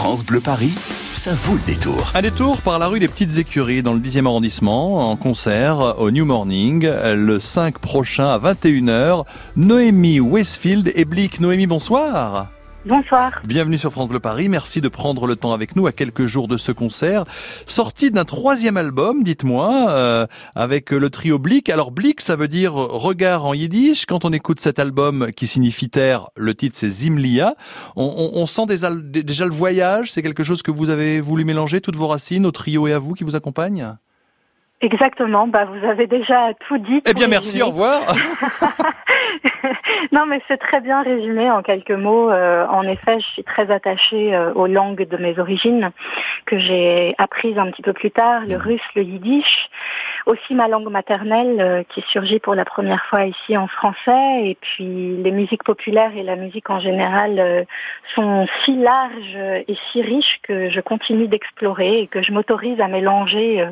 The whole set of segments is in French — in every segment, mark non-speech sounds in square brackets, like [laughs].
France Bleu Paris, ça vaut le détour. Un détour par la rue des Petites Écuries dans le 10e arrondissement, en concert au New Morning, le 5 prochain à 21h. Noémie Westfield et Blick. Noémie, bonsoir. Bonsoir. Bienvenue sur France Bleu Paris. Merci de prendre le temps avec nous à quelques jours de ce concert. Sorti d'un troisième album, dites-moi, euh, avec le trio Blick. Alors Blick, ça veut dire regard en yiddish. Quand on écoute cet album qui signifie terre, le titre c'est Zimlia. On, on, on sent déjà le voyage. C'est quelque chose que vous avez voulu mélanger, toutes vos racines, au trio et à vous qui vous accompagne Exactement, bah vous avez déjà tout dit. Eh bien merci, au revoir. [laughs] [laughs] non, mais c'est très bien résumé en quelques mots. Euh, en effet, je suis très attachée euh, aux langues de mes origines, que j'ai apprises un petit peu plus tard, le mmh. russe, le yiddish, aussi ma langue maternelle euh, qui surgit pour la première fois ici en français, et puis les musiques populaires et la musique en général sont si larges et si riches que je continue d'explorer et que je m'autorise à mélanger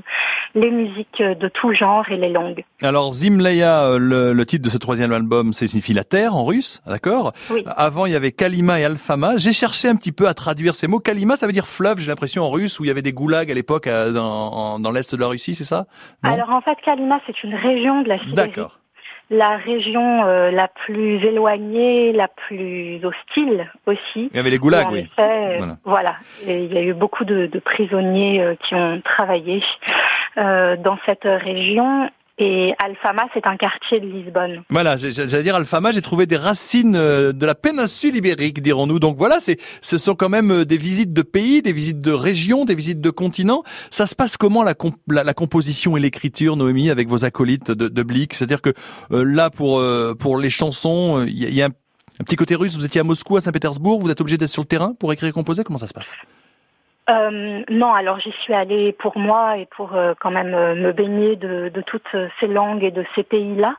les musiques de tout genre et les langues. Alors Zimleya, le, le titre de ce troisième album, c'est signifie la terre en russe, d'accord Avant, il y avait Kalima et Alfama. J'ai cherché un petit peu à traduire ces mots. Kalima, ça veut dire fleuve, j'ai l'impression, en russe, où il y avait des goulags à l'époque euh, dans, dans l'est de la Russie, c'est ça? Alors en fait, Kalima, c'est une région de la Sibérie. D'accord la région euh, la plus éloignée, la plus hostile aussi. Il y avait les goulags, oui. voilà. il y a eu beaucoup de, de prisonniers euh, qui ont travaillé euh, dans cette région et Alfama, c'est un quartier de Lisbonne. Voilà, j'allais dire Alfama, j'ai trouvé des racines euh, de la péninsule ibérique, dirons-nous. Donc voilà, c'est, ce sont quand même euh, des visites de pays, des visites de régions, des visites de continents. Ça se passe comment la, la, composition et l'écriture, Noémie, avec vos acolytes de, de Blick C'est-à-dire que euh, là, pour pour les chansons, il y, a, un, un petit côté russe. Vous étiez à Moscou, à Saint-Pétersbourg. Vous êtes obligé d'être sur le terrain pour écrire et composer. Comment ça se passe? Euh, non, alors j'y suis allée pour moi et pour euh, quand même euh, me baigner de, de, toutes ces langues et de ces pays-là.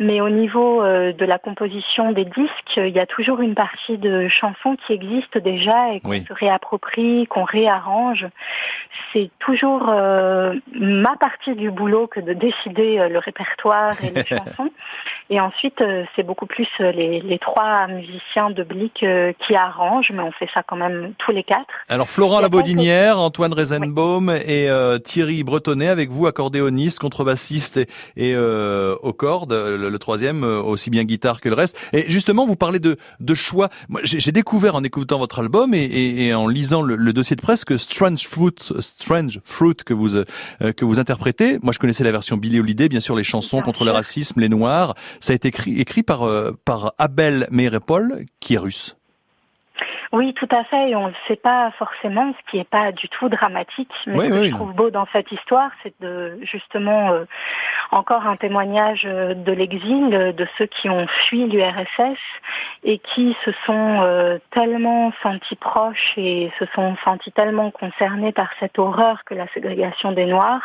Mais au niveau euh, de la composition des disques, il y a toujours une partie de chansons qui existent déjà et qu'on se réapproprie, qu'on réarrange. C'est toujours ma partie du boulot que de décider le répertoire et les [laughs] chansons. Et ensuite, c'est beaucoup plus les, les, trois musiciens de Blick qui arrangent, mais on fait ça quand même tous les quatre. Alors Florent Antoine Reisenbaum et euh, Thierry Bretonnet avec vous, accordéoniste, contrebassiste et, et euh, aux cordes, le, troisième euh, aussi bien guitare que le reste. Et justement, vous parlez de, de choix. J'ai découvert en écoutant votre album et, et, et en lisant le, dossier de presse que Strange Fruit, Strange Fruit que vous que vous interprétez. Moi, je connaissais la version Billy Holiday, bien sûr, les chansons contre le racisme, les Noirs. Ça a été écrit, écrit par par Abel Meirepol, qui est russe. Oui, tout à fait. Et on ne le sait pas forcément, ce qui n'est pas du tout dramatique. Mais ce que je trouve beau dans cette histoire, c'est de justement euh, encore un témoignage euh, de l'exil, de ceux qui ont fui l'URSS et qui se sont euh, tellement sentis proches et se sont sentis tellement concernés par cette horreur que la ségrégation des Noirs,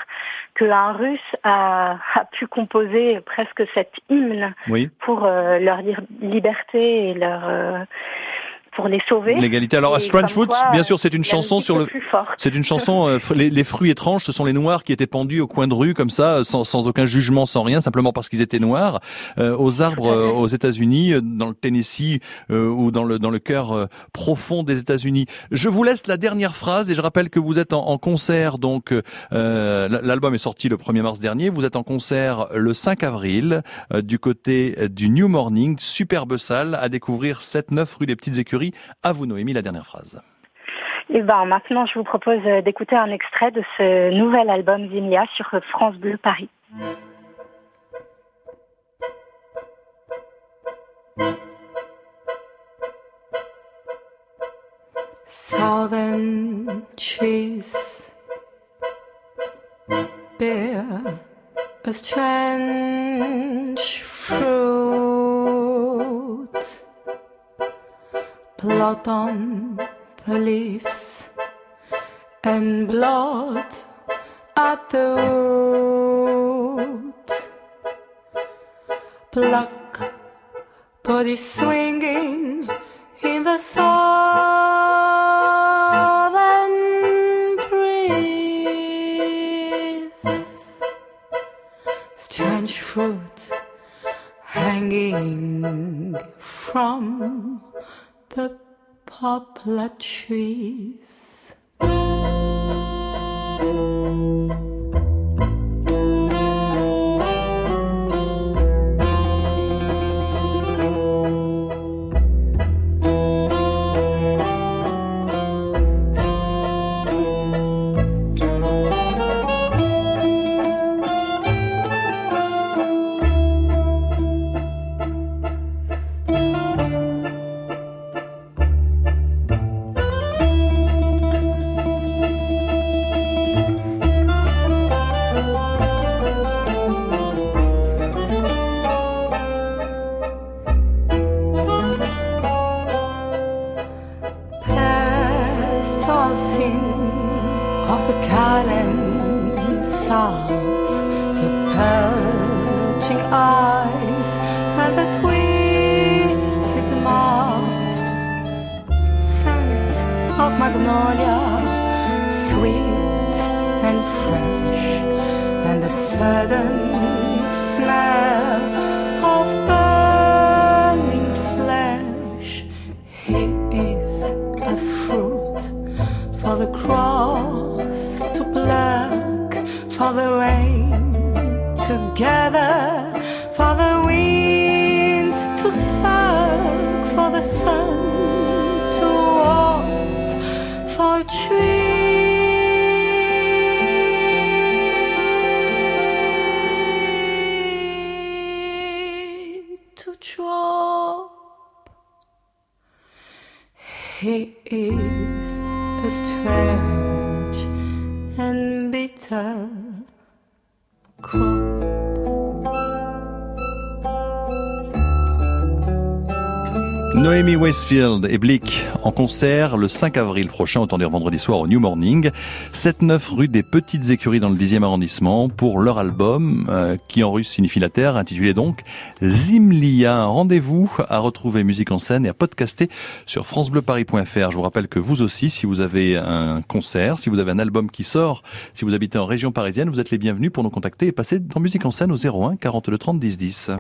qu'un Russe a, a, pu composer presque cet hymne pour leur dire liberté et leur pour les sauver. L'égalité. Alors, Strange Fruit, bien sûr, c'est une chanson sur le. C'est une chanson. Euh, les, fruits étranges, ce sont les noirs qui étaient pendus au coin de rue comme ça, sans, sans aucun jugement, sans rien, simplement parce qu'ils étaient noirs, euh, aux arbres euh, aux États-Unis, dans le Tennessee ou dans le dans le cœur profond des États-Unis. Je vous laisse la dernière phrase et je rappelle que vous êtes en, en concert. Donc, l'album est sorti le 1er mars dernier. Vous êtes en concert le 5 avril du côté du New Morning, superbe salle à découvrir 7-9 rue des Petites Écuries à vous, Noémie, la dernière phrase. Et eh ben, maintenant, je vous propose d'écouter un extrait de ce nouvel album Zimia sur France Bleu Paris. Southern trees bear a strange blood on the leaves and blood at the root. Pluck, body swinging in the southern breeze. Strange fruit hanging from the poplar trees. of the calling south, the perching eyes and the twisted mouth, scent of magnolia, sweet and fresh, and the sudden smell of burning flesh. He is a fruit for the cross. He is a strength. Noémie Westfield et Blick en concert le 5 avril prochain, autant dire vendredi soir au New Morning, 7-9 rue des Petites Écuries dans le 10e arrondissement pour leur album euh, qui en russe signifie la terre, intitulé donc Zimlia. Rendez-vous à retrouver musique en scène et à podcaster sur francebleuparis.fr. Je vous rappelle que vous aussi, si vous avez un concert, si vous avez un album qui sort, si vous habitez en région parisienne, vous êtes les bienvenus pour nous contacter et passer dans musique en scène au 01 42 30 10 10.